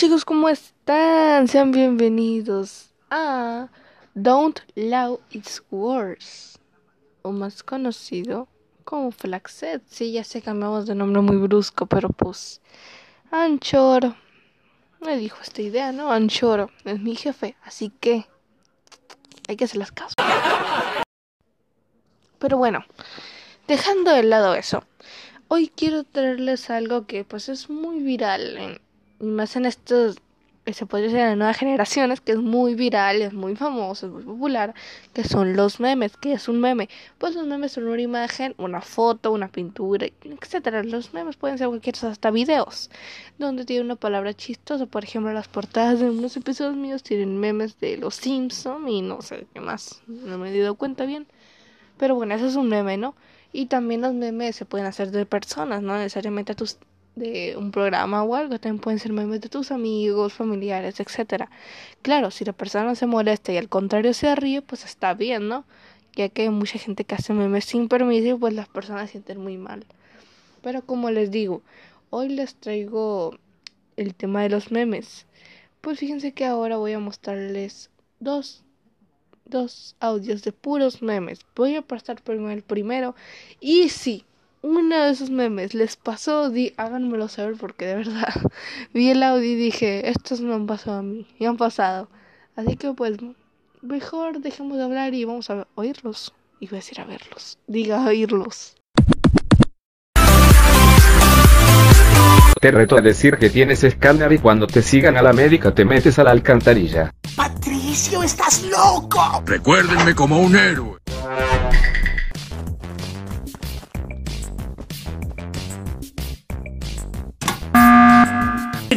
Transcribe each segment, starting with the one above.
Chicos, ¿cómo están? Sean bienvenidos a Don't Allow It's Worse, o más conocido como Flaxet. Sí, ya sé, cambiamos de nombre muy brusco, pero pues Anchor me dijo esta idea, ¿no? Anchor es mi jefe, así que hay que hacerles caso. Pero bueno, dejando de lado eso, hoy quiero traerles algo que pues es muy viral, en, y más en estos, se podría decir en las nuevas generaciones, que es muy viral, es muy famoso, es muy popular, que son los memes, que es un meme. Pues los memes son una imagen, una foto, una pintura, etcétera. Los memes pueden ser cualquier cosa, hasta videos, donde tiene una palabra chistosa. Por ejemplo, las portadas de unos episodios míos tienen memes de los Simpson y no sé qué más, no me he dado cuenta bien. Pero bueno, eso es un meme, ¿no? Y también los memes se pueden hacer de personas, no necesariamente tus, de un programa o algo, también pueden ser memes de tus amigos, familiares, etcétera. Claro, si la persona se molesta y al contrario se ríe, pues está bien, ¿no? Ya que hay mucha gente que hace memes sin permiso y pues las personas se sienten muy mal. Pero como les digo, hoy les traigo el tema de los memes. Pues fíjense que ahora voy a mostrarles dos dos audios de puros memes. Voy a pasar primero el primero. Y si uno de esos memes les pasó, di, háganmelo saber porque de verdad vi el audio y dije, estos me han pasado a mí, y han pasado. Así que pues mejor dejemos de hablar y vamos a oírlos. Y voy a decir a verlos. Diga oírlos. Te reto a decir que tienes escáner y cuando te sigan a la médica te metes a la alcantarilla. Patricio, estás loco. Recuérdenme como un héroe.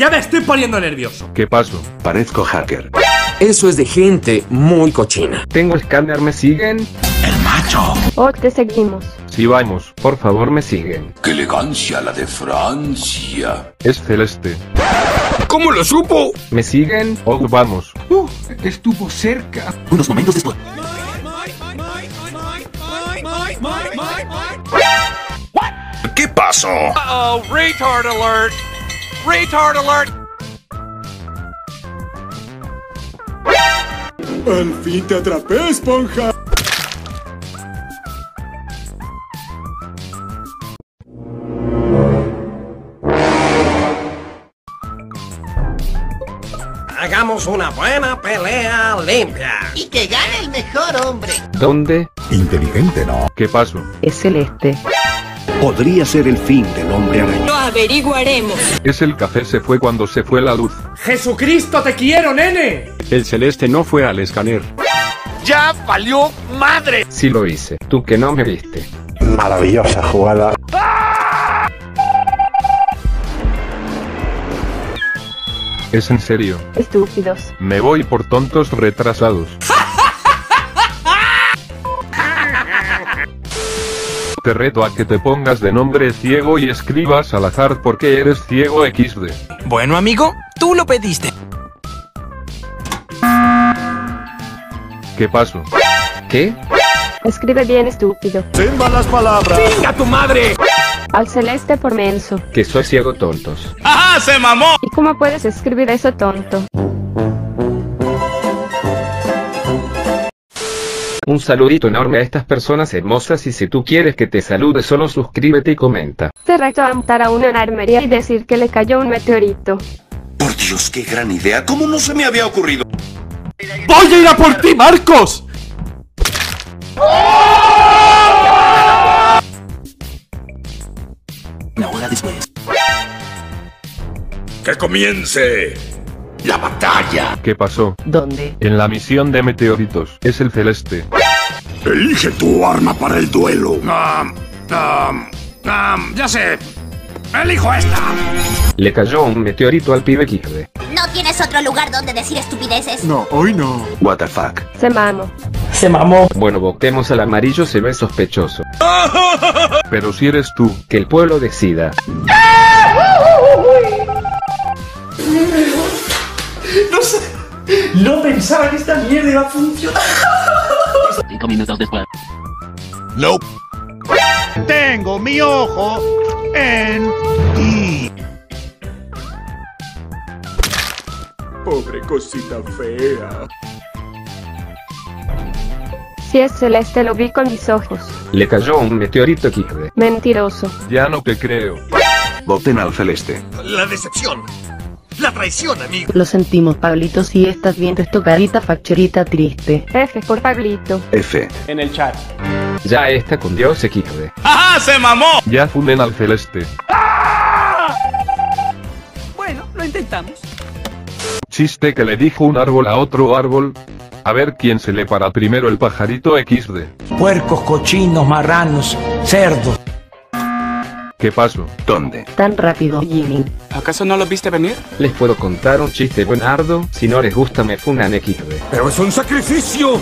Ya me estoy poniendo nervioso. ¿Qué pasó? Parezco hacker. Eso es de gente muy cochina. Tengo escáner, ¿me siguen? El macho. Oh, te seguimos. Sí, vamos, por favor me siguen. Qué elegancia la de Francia. Es celeste. ¿Cómo lo supo? ¿Me siguen? Oh, vamos. Estuvo cerca. Unos momentos después. ¿Qué pasó? Oh, retard alert! Retard alert! Al fin te atrapé, esponja. Hagamos una buena pelea limpia. Y que gane el mejor hombre. ¿Dónde? Inteligente, ¿no? ¿Qué pasó? Es celeste. Podría ser el fin del hombre araña. Averiguaremos. Es el café se fue cuando se fue la luz. Jesucristo, te quiero, nene. El celeste no fue al escáner. ¡Ya valió madre! Sí lo hice. Tú que no me viste. Maravillosa jugada. Es en serio. Estúpidos. Me voy por tontos retrasados. Te reto a que te pongas de nombre ciego y escribas al azar porque eres ciego XD. Bueno, amigo, tú lo pediste. ¿Qué pasó? ¿Qué? Escribe bien, estúpido. Sin malas palabras. ¡Venga tu madre! Al celeste por menso. Que soy ciego tontos. ¡Ajá, se mamó! ¿Y cómo puedes escribir eso tonto? Un saludito enorme a estas personas hermosas y si tú quieres que te salude solo suscríbete y comenta. Te reto a montar a una armería y decir que le cayó un meteorito. Por Dios, qué gran idea. ¿Cómo no se me había ocurrido? Voy a ir a por ti, Marcos. Una hora después. Que comience la batalla. ¿Qué pasó? ¿Dónde? En la misión de meteoritos. Es el celeste. Elige tu arma para el duelo. Um, um, um, ya sé. Elijo esta. Le cayó un meteorito al pibe XD. ¿No tienes otro lugar donde decir estupideces? No, hoy no. What the fuck. Se mamo. Se mamó. Bueno, votemos al amarillo se ve sospechoso. Pero si eres tú, que el pueblo decida. No pensaba que esta mierda iba a funcionar. Cinco minutos después. Nope. Tengo mi ojo en ti. Pobre cosita fea. Si es celeste lo vi con mis ojos. Le cayó un meteorito Kikde. Mentiroso. Ya no te creo. Voten al celeste. La decepción. La traición, amigo. Lo sentimos, Pablito, si estás viendo esto, carita facherita triste. F por Pablito. F. En el chat. Ya está con Dios Kikde. ¡Ajá, se mamó! Ya funden al celeste. Bueno, lo intentamos. Chiste que le dijo un árbol a otro árbol. A ver quién se le para primero el pajarito XD. Puercos, cochinos, marranos, cerdos. ¿Qué pasó? ¿Dónde? Tan rápido, Jimmy. ¿Acaso no lo viste venir? Les puedo contar un chiste buenardo. Si no les gusta, me funan XD. Pero es un sacrificio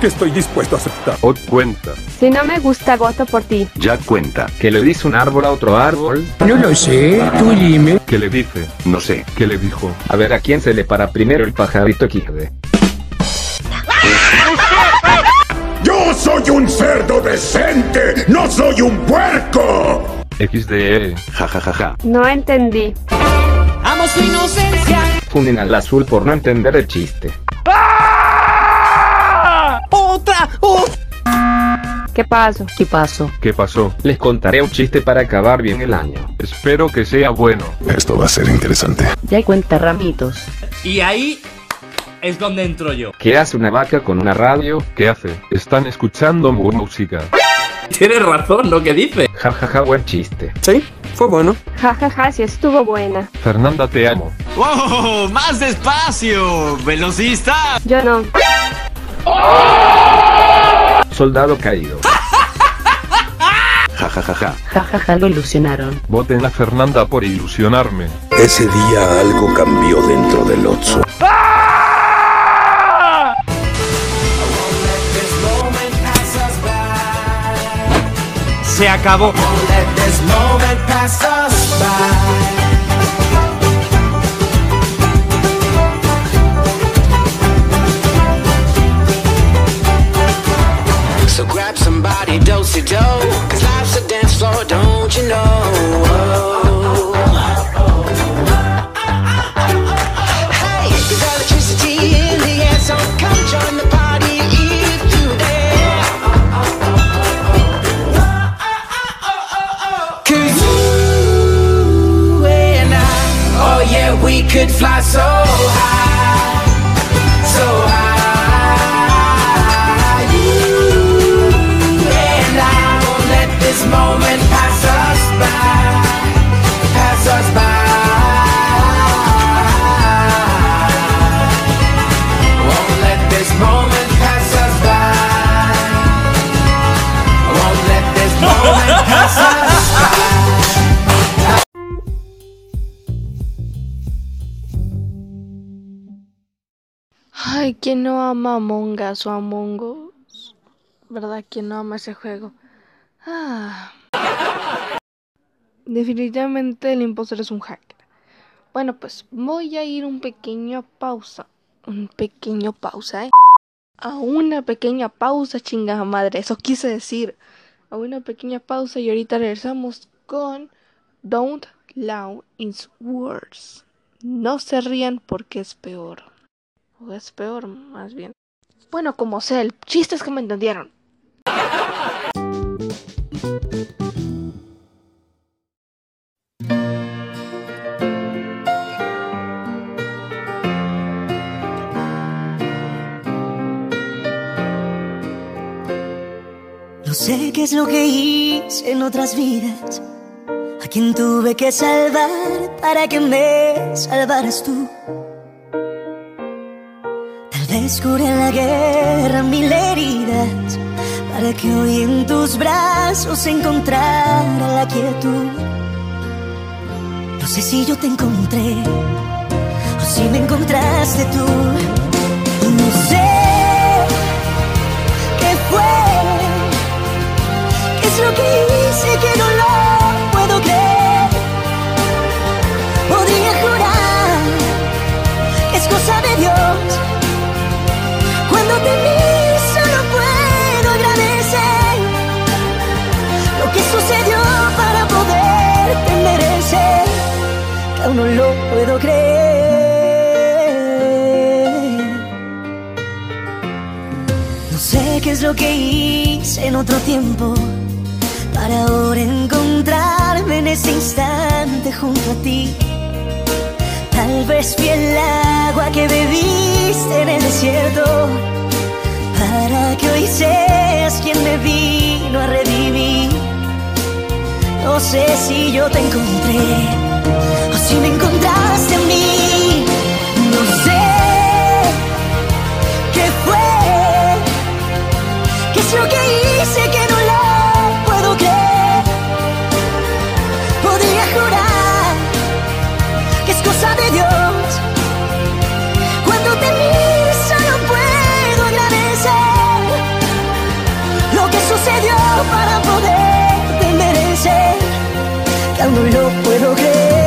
que estoy dispuesto a aceptar. Ot cuenta. Si no me gusta, voto por ti. Ya cuenta. Que le dice un árbol a otro árbol. No lo sé, tú dime. ¿Qué le dice? No sé. ¿Qué le dijo? A ver a quién se le para primero el pajarito XD. ¡Yo soy un cerdo decente! ¡No soy un puerco! XDE. Ja ja ja ja. No entendí. ¡Amo su inocencia! Funen al azul por no entender el chiste. ¡Otra! ¡Otra! ¿Qué pasó? ¿Qué pasó? ¿Qué pasó? Les contaré un chiste para acabar bien el año. Espero que sea bueno. Esto va a ser interesante. Ya cuenta ramitos. Y ahí es donde entro yo. ¿Qué hace una vaca con una radio? ¿Qué hace? Están escuchando música. Tienes razón lo que dice. Ja ja ja, buen chiste. Sí, fue bueno. Ja, ja, ja, si estuvo buena. Fernanda, te amo. ¡Wow! ¡Más despacio! ¡Velocista! Yo no. Soldado caído. Ja ja ja ja. Ja, ja, ja, lo ilusionaron. Voten a Fernanda por ilusionarme. Ese día algo cambió dentro del Otso. Se acabó. So grab somebody, dosey do, Ay, ¿quién no ama Among Us o Among Us? ¿Verdad? ¿Quién no ama ese juego? Ah. Definitivamente el impostor es un hacker. Bueno, pues voy a ir un pequeño pausa. Un pequeño pausa, ¿eh? A una pequeña pausa, chingada madre. Eso quise decir. A una pequeña pausa y ahorita regresamos con Don't Lie It's Worse. No se rían porque es peor. O es peor, más bien. Bueno, como sea, el chiste es que me entendieron. No sé qué es lo que hice en otras vidas, a quien tuve que salvar para que me salvaras tú. En la guerra mil heridas, para que hoy en tus brazos encontrara la quietud. No sé si yo te encontré o si me encontraste tú. No sé qué fue. ¿Qué es lo que hice que no lo aún no lo puedo creer. No sé qué es lo que hice en otro tiempo para ahora encontrarme en ese instante junto a ti. Tal vez fui el agua que bebiste en el desierto para que hoy seas quien me vino a revivir. No sé si yo te encontré hice que no lo puedo creer. Podría jurar que es cosa de Dios. Cuando te miro solo puedo agradecer lo que sucedió para poderte merecer. Que aún no lo puedo creer.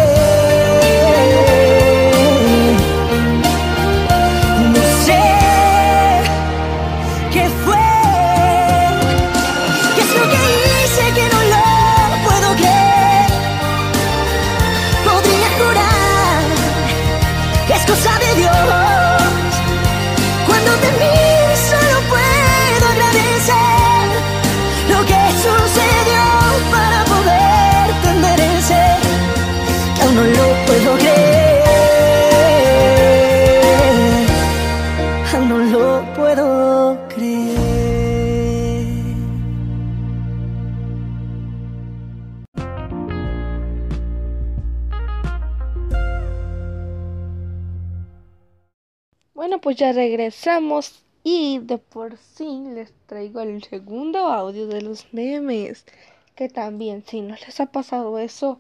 Ya regresamos y de por sí les traigo el segundo audio de los memes. Que también, si no les ha pasado eso,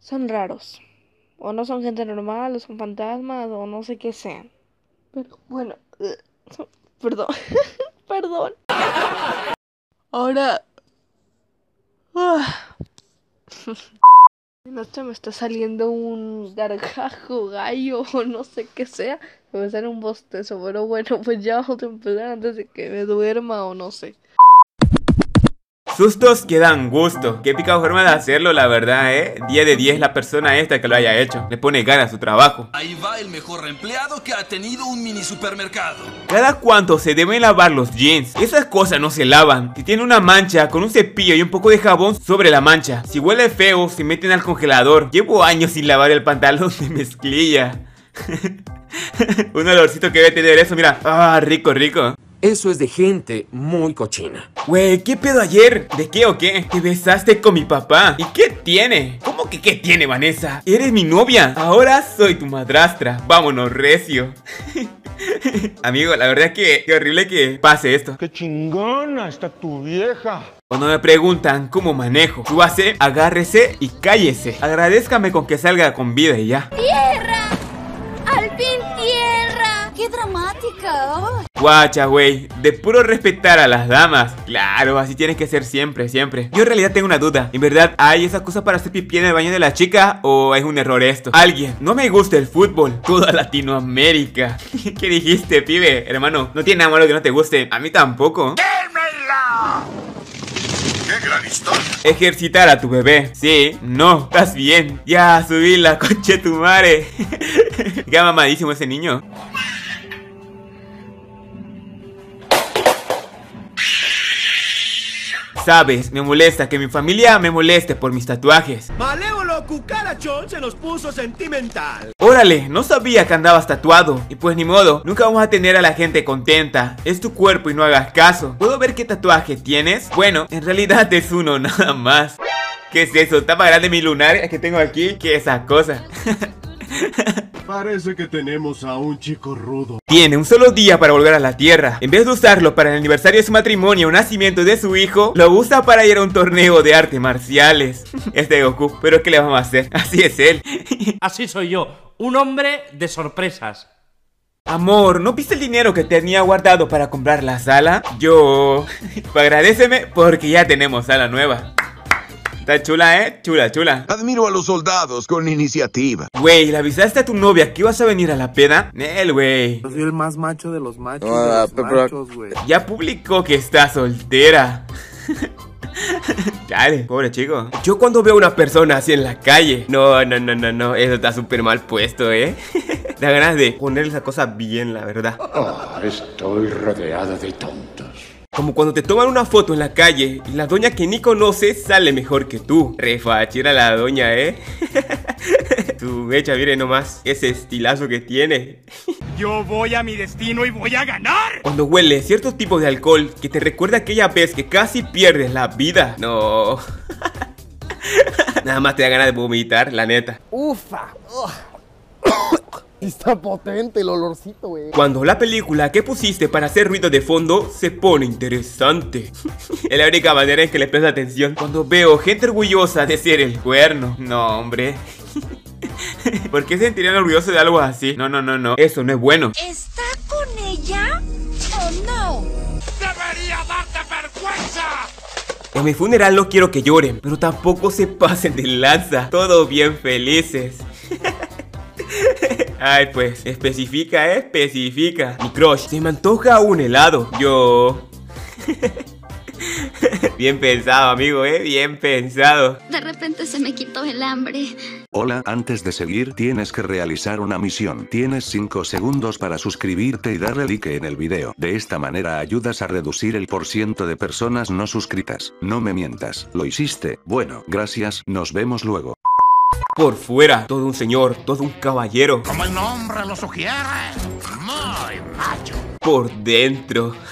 son raros. O no son gente normal, o son fantasmas, o no sé qué sean. Pero bueno, perdón, perdón. Ahora... ah. No sé, me está saliendo un gargajo, gallo o no sé qué sea. Me va a hacer un bostezo, pero bueno, pues ya vamos a empezar antes de que me duerma o no sé. Sustos que dan gusto. Qué épica forma de hacerlo, la verdad, ¿eh? 10 de 10 la persona esta que lo haya hecho. Le pone ganas a su trabajo. Ahí va el mejor empleado que ha tenido un mini supermercado. Cada cuánto se deben lavar los jeans. Esas cosas no se lavan. Si tiene una mancha, con un cepillo y un poco de jabón sobre la mancha. Si huele feo, se meten al congelador. Llevo años sin lavar el pantalón de mezclilla. un olorcito que debe tener eso, mira. Ah, rico, rico. Eso es de gente muy cochina. Güey, ¿qué pedo ayer? ¿De qué o qué? Te besaste con mi papá. ¿Y qué tiene? ¿Cómo que qué tiene, Vanessa? Eres mi novia. Ahora soy tu madrastra. Vámonos, recio. Amigo, la verdad es que qué horrible que pase esto. ¡Qué chingona está tu vieja! Cuando me preguntan cómo manejo, súbase, agárrese y cállese. Agradezcame con que salga con vida y ya. ¡Tierra! Guacha, güey, de puro respetar a las damas. Claro, así tienes que ser siempre, siempre. Yo en realidad tengo una duda. ¿En verdad hay esa cosa para hacer pipí en el baño de la chica o es un error esto? Alguien, no me gusta el fútbol. Toda Latinoamérica. ¿Qué dijiste, pibe? Hermano, no tiene nada malo que no te guste. A mí tampoco. ¡Qué gran historia! Ejercitar a tu bebé. Sí, no, estás bien. Ya, subí la coche tu madre. Qué mamadísimo ese niño. Sabes, me molesta que mi familia me moleste por mis tatuajes. Malévolo cucarachón se nos puso sentimental. Órale, no sabía que andabas tatuado. Y pues ni modo, nunca vamos a tener a la gente contenta. Es tu cuerpo y no hagas caso. ¿Puedo ver qué tatuaje tienes? Bueno, en realidad es uno nada más. ¿Qué es eso? ¿Está más grande mi lunar que tengo aquí que esa cosa? Parece que tenemos a un chico rudo. Tiene un solo día para volver a la Tierra. En vez de usarlo para el aniversario de su matrimonio o nacimiento de su hijo, lo usa para ir a un torneo de artes marciales. Este Goku, pero ¿qué le vamos a hacer? Así es él. Así soy yo, un hombre de sorpresas. Amor, ¿no viste el dinero que tenía guardado para comprar la sala? Yo... Agradeceme porque ya tenemos sala nueva. Está chula, ¿eh? Chula, chula. Admiro a los soldados con iniciativa. Güey, ¿le avisaste a tu novia que ibas a venir a la peda? Nel, güey. Yo soy el más macho de los machos. Ah, de los pero- machos, güey. Ya publicó que está soltera. Dale, pobre chico. Yo cuando veo a una persona así en la calle, no, no, no, no, no, eso está súper mal puesto, ¿eh? da ganas de ponerle esa cosa bien, la verdad. Ah, estoy rodeado de tontos. Como cuando te toman una foto en la calle y la doña que ni conoces sale mejor que tú. Refachera la doña, ¿eh? tu mecha, mire nomás ese estilazo que tiene. Yo voy a mi destino y voy a ganar. Cuando huele cierto tipo de alcohol que te recuerda aquella vez que casi pierdes la vida. No. Nada más te da ganas de vomitar, la neta. Ufa. Está potente el olorcito, güey. Cuando la película que pusiste para hacer ruido de fondo se pone interesante. es la única manera en que le presta atención. Cuando veo gente orgullosa de ser el cuerno. No, hombre. ¿Por qué sentirían orgulloso de algo así? No, no, no, no. Eso no es bueno. ¿Está con ella o no? ¡Debería darte vergüenza! En mi funeral no quiero que lloren, pero tampoco se pasen de lanza. Todos bien felices. Ay, pues, especifica, especifica. Mi crush, se me antoja un helado. Yo. Bien pensado, amigo, eh, bien pensado. De repente se me quitó el hambre. Hola, antes de seguir tienes que realizar una misión. Tienes 5 segundos para suscribirte y darle like en el video. De esta manera ayudas a reducir el porciento de personas no suscritas. No me mientas, ¿lo hiciste? Bueno, gracias, nos vemos luego. Por fuera, todo un señor, todo un caballero. Como el nombre lo sugiere, muy macho. Por dentro.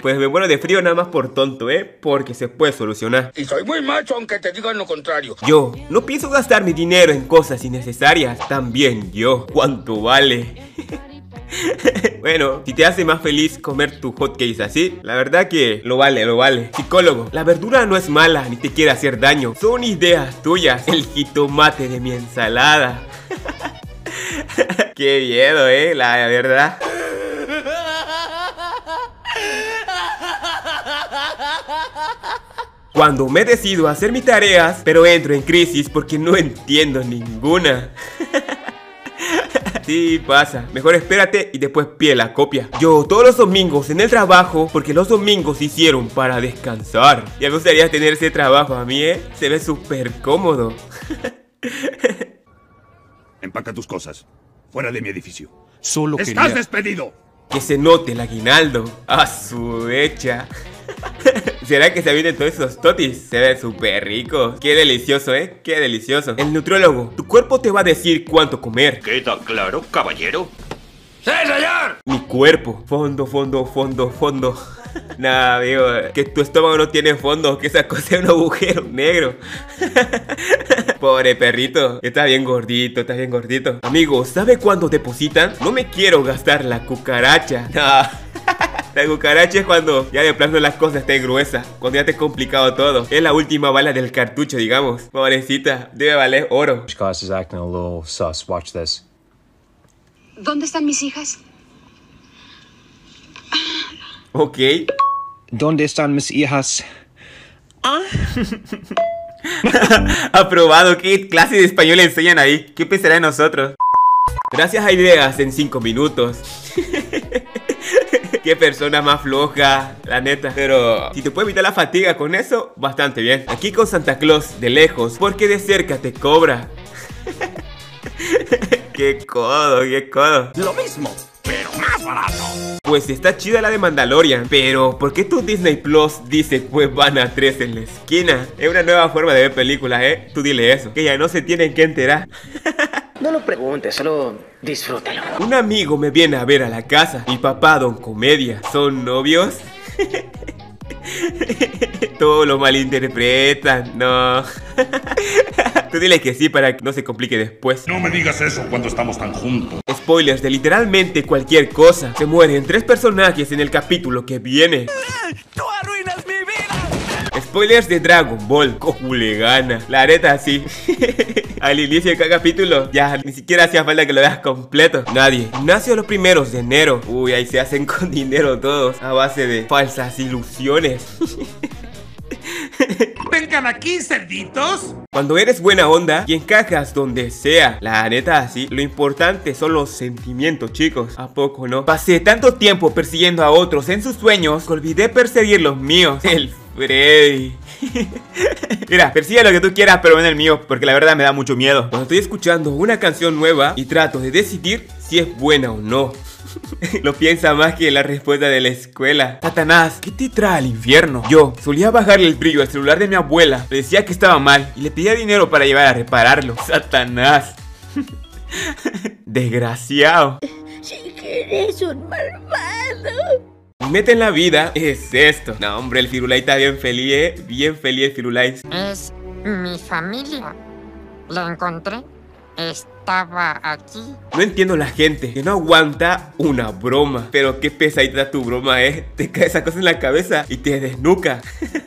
Pues me muero de frío nada más por tonto, ¿eh? Porque se puede solucionar. Y soy muy macho aunque te digan lo contrario. Yo no pienso gastar mi dinero en cosas innecesarias. También yo. ¿Cuánto vale? bueno, si te hace más feliz comer tu hotcakes así, la verdad que lo vale, lo vale. Psicólogo, la verdura no es mala ni te quiere hacer daño. Son ideas tuyas. El jitomate de mi ensalada. Qué miedo, eh, la verdad. Cuando me decido a hacer mis tareas, pero entro en crisis porque no entiendo ninguna. Sí, pasa. Mejor espérate y después pide la copia. Yo todos los domingos en el trabajo, porque los domingos se hicieron para descansar. Ya me gustaría tener ese trabajo a mí, ¿eh? Se ve súper cómodo. Empaca tus cosas. Fuera de mi edificio. Solo ¡Estás quería... despedido! Que se note el aguinaldo. A su hecha. ¿Será que se vienen todos esos totis? Se ven súper ricos. Qué delicioso, ¿eh? Qué delicioso. El nutriólogo, tu cuerpo te va a decir cuánto comer. ¿Queda claro, caballero? ¡Sí, señor! Mi cuerpo. Fondo, fondo, fondo, fondo. Nah, amigo, que tu estómago no tiene fondo, que esa cosa es un agujero negro. Pobre perrito, está bien gordito, está bien gordito. Amigo, ¿sabe cuándo depositan? No me quiero gastar la cucaracha. No. La cucaracha es cuando ya de plano las cosas estén gruesas, cuando ya te he complicado todo. Es la última bala del cartucho, digamos. Pobrecita, debe valer oro. Gosh is acting a little sus. Watch this. ¿Dónde están mis hijas? Ok. ¿Dónde están mis hijas? Aprobado, ¿qué clase de español le enseñan ahí? ¿Qué pensará de nosotros? Gracias a ideas en 5 minutos. Qué persona más floja, la neta. Pero si te puede evitar la fatiga con eso, bastante bien. Aquí con Santa Claus, de lejos, porque de cerca te cobra. qué codo, qué codo. Lo mismo, pero más barato. Pues está chida la de Mandalorian, pero ¿por qué tu Disney Plus dice pues van a 3 en la esquina? Es una nueva forma de ver películas, ¿eh? Tú dile eso, que ya no se tienen que enterar. No lo preguntes, solo disfrútalo. Un amigo me viene a ver a la casa. Mi papá, Don Comedia. ¿Son novios? Todo lo malinterpretan, no. Tú dile que sí para que no se complique después. No me digas eso cuando estamos tan juntos. Spoilers de literalmente cualquier cosa. Se mueren tres personajes en el capítulo que viene. Spoilers de Dragon Ball. Goku le gana. La neta, sí. Al inicio de cada capítulo, ya ni siquiera hacía falta que lo veas completo. Nadie. Nació los primeros de enero. Uy, ahí se hacen con dinero todos. A base de falsas ilusiones. ¡Vengan aquí, cerditos! Cuando eres buena onda y encajas donde sea, la neta así, lo importante son los sentimientos, chicos. ¿A poco no? Pasé tanto tiempo persiguiendo a otros en sus sueños que olvidé perseguir los míos. El Freddy. Mira, persigue lo que tú quieras, pero ven el mío, porque la verdad me da mucho miedo. Cuando estoy escuchando una canción nueva y trato de decidir si es buena o no. Lo piensa más que la respuesta de la escuela. Satanás, ¿qué te trae al infierno? Yo solía bajarle el brillo al celular de mi abuela. Le decía que estaba mal y le pedía dinero para llevar a repararlo. Satanás. Desgraciado. Si eres un malvado. Meta en la vida es esto. No, hombre, el Firulais está bien feliz, ¿eh? Bien feliz el Firulais. Es mi familia. La encontré. Estaba aquí. No entiendo la gente que no aguanta una broma. Pero qué pesadita tu broma, ¿eh? Te cae esa cosa en la cabeza y te desnuca.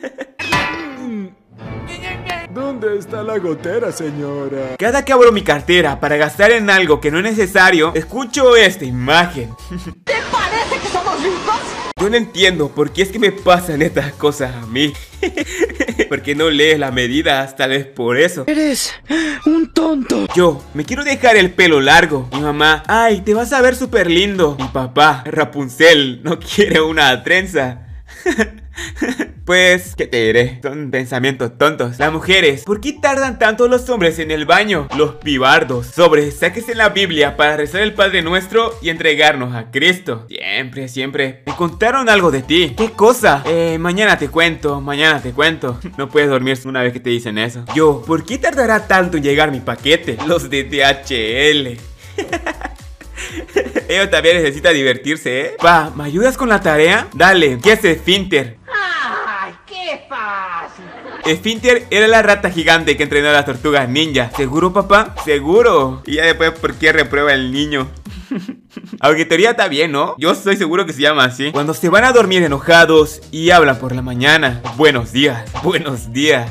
¿Dónde está la gotera, señora? Cada que abro mi cartera para gastar en algo que no es necesario, escucho esta imagen. ¿Te parece que somos ricos? Yo no entiendo por qué es que me pasan estas cosas a mí. Porque no lees las medidas, tal vez por eso. Eres un tonto. Yo me quiero dejar el pelo largo. Mi mamá, ay, te vas a ver súper lindo. Mi papá, Rapunzel, no quiere una trenza. Pues, ¿qué te diré? Son pensamientos tontos. Las mujeres, ¿por qué tardan tanto los hombres en el baño? Los pibardos. Sobre, sáquese la Biblia para rezar el Padre Nuestro y entregarnos a Cristo. Siempre, siempre. Me contaron algo de ti. ¿Qué cosa? Eh, mañana te cuento, mañana te cuento. No puedes dormir una vez que te dicen eso. Yo, ¿por qué tardará tanto en llegar mi paquete? Los de DHL. Ellos también necesita divertirse, ¿eh? Pa, ¿me ayudas con la tarea? Dale, ¿qué es Esfínter? Esfínter era la rata gigante que entrenó a las tortugas ninja. ¿Seguro, papá? ¿Seguro? Y ya después, ¿por qué reprueba el niño? Aunque está bien, ¿no? Yo estoy seguro que se llama así. Cuando se van a dormir enojados y hablan por la mañana. Buenos días, buenos días.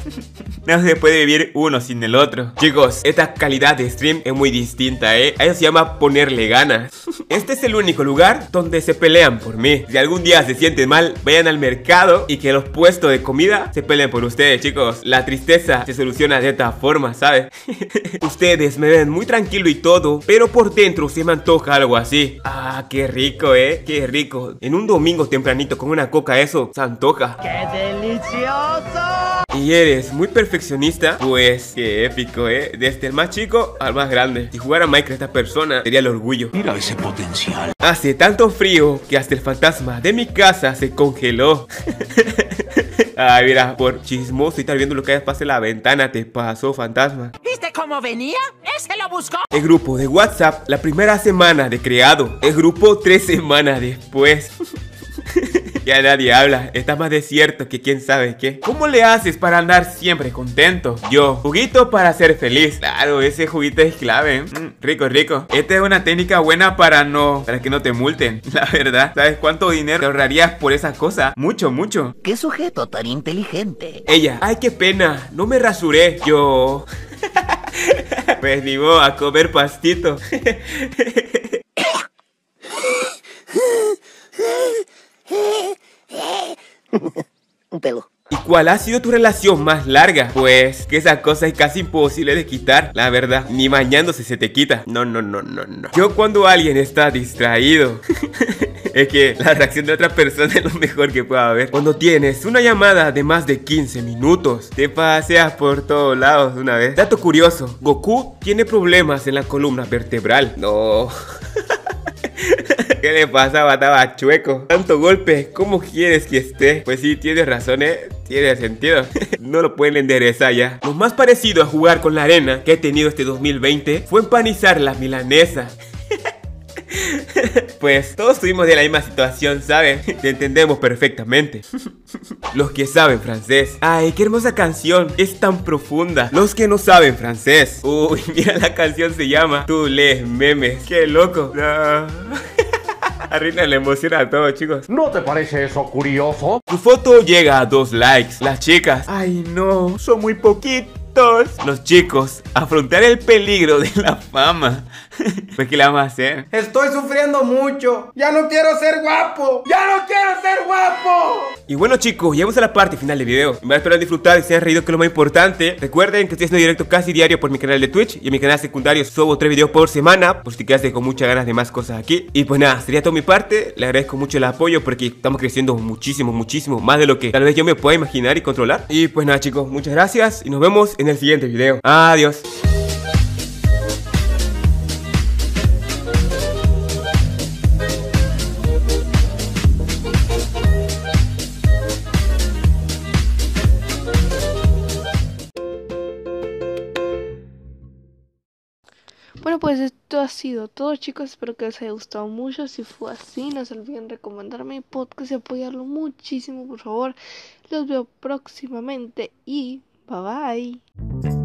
No se puede vivir uno sin el otro. Chicos, esta calidad de stream es muy distinta, ¿eh? A eso se llama ponerle ganas. Este es el único lugar donde se pelean por mí. Si algún día se sienten mal, vayan al mercado y que los puestos de comida se peleen por ustedes, chicos. La tristeza se soluciona de esta forma, ¿sabes? ustedes me ven muy tranquilo y todo, pero por dentro se me antoja algo así. Ah, qué rico, ¿eh? Qué rico. En un domingo tempranito con una coca, eso se antoja. ¡Qué delicioso! Y eres muy perfeccionista, pues qué épico, ¿eh? Desde el más chico al más grande. Si jugara Minecraft esta persona, sería el orgullo. Mira ese potencial. Hace tanto frío que hasta el fantasma de mi casa se congeló. Ay, mira, por chismoso y estar viendo lo que hay pase la ventana, te pasó, fantasma. ¿Viste cómo venía? ¡Ese lo buscó! El grupo de WhatsApp, la primera semana de creado. El grupo tres semanas después. ya nadie habla, está más desierto que quién sabe qué. ¿Cómo le haces para andar siempre contento? Yo, juguito para ser feliz. Claro, ese juguito es clave. ¿eh? Mm, rico, rico. Esta es una técnica buena para no, para que no te multen. La verdad, ¿sabes cuánto dinero te ahorrarías por esa cosa? Mucho, mucho. ¿Qué sujeto tan inteligente? Ella, ay, qué pena, no me rasuré. Yo... pues ni modo, a comer pastito. Un ¿Y cuál ha sido tu relación más larga? Pues que esa cosa es casi imposible de quitar, la verdad. Ni bañándose se te quita. No, no, no, no, no. Yo cuando alguien está distraído, es que la reacción de otra persona es lo mejor que pueda haber. Cuando tienes una llamada de más de 15 minutos, te paseas por todos lados una vez. Dato curioso, Goku tiene problemas en la columna vertebral. No. ¿Qué le pasaba? Estaba chueco. Tanto golpe, ¿cómo quieres que esté? Pues sí, tienes razón, ¿eh? Tiene sentido. no lo pueden enderezar ya. Lo más parecido a jugar con la arena que he tenido este 2020 fue empanizar la milanesa. Pues todos estuvimos de la misma situación, ¿saben? Te entendemos perfectamente. Los que saben francés. Ay, qué hermosa canción. Es tan profunda. Los que no saben francés. Uy, mira, la canción se llama Tú lees memes. Qué loco. No. Arriba la emoción a todos, chicos. ¿No te parece eso curioso? Tu foto llega a dos likes. Las chicas. Ay, no. Son muy poquitos. Los chicos. Afrontar el peligro de la fama. pues ¿qué le vamos a hacer? Estoy sufriendo mucho. Ya no quiero ser guapo. Ya no quiero ser guapo. Y bueno chicos, llegamos a la parte final del video. Me espero disfrutar y se hayan reído que es lo más importante. Recuerden que estoy haciendo directo casi diario por mi canal de Twitch y en mi canal secundario subo tres videos por semana. Por si te quedaste con muchas ganas de más cosas aquí. Y pues nada, sería todo mi parte. Le agradezco mucho el apoyo porque estamos creciendo muchísimo, muchísimo. Más de lo que tal vez yo me pueda imaginar y controlar. Y pues nada chicos, muchas gracias y nos vemos en el siguiente video. Adiós. Bueno, pues esto ha sido todo, chicos. Espero que les haya gustado mucho. Si fue así, no se olviden recomendar mi podcast y apoyarlo muchísimo, por favor. Los veo próximamente y bye bye.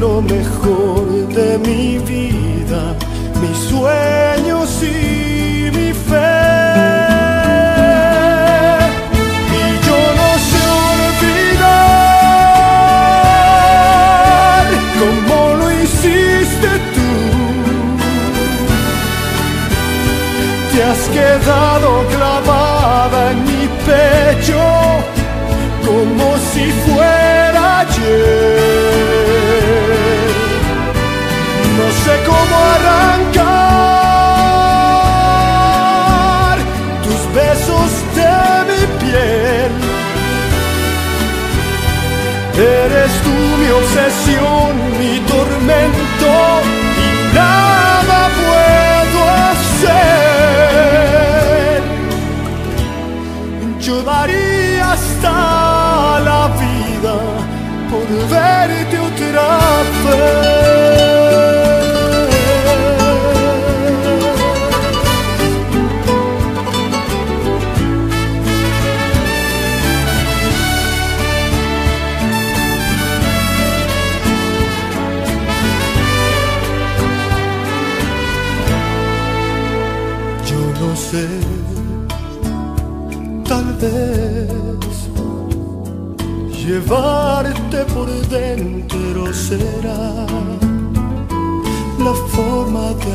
Lo mejor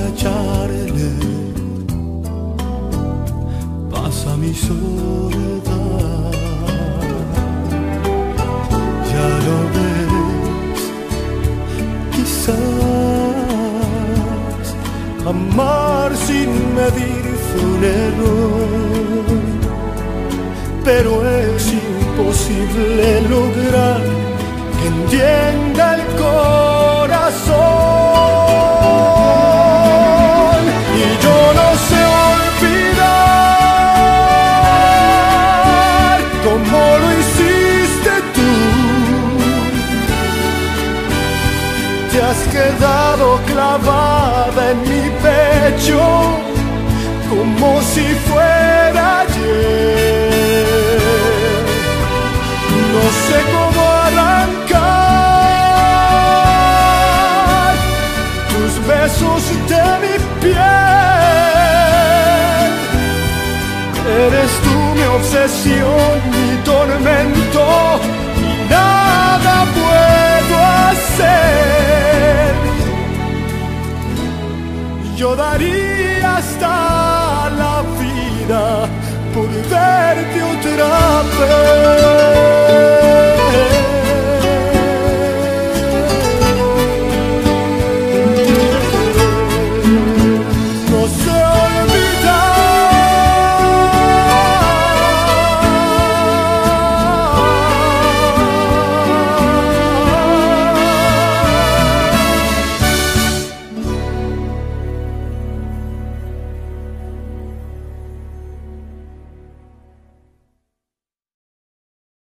hallarle pasa mi soledad. Ya lo ves, quizás amar sin medir fue un error, pero es imposible lograr que entienda el corazón. Quedado clavada en mi pecho como si fuera ayer. No sé cómo arrancar tus besos de mi piel. Eres tú mi obsesión, mi tormento Yo daría hasta la vida por verte otra vez.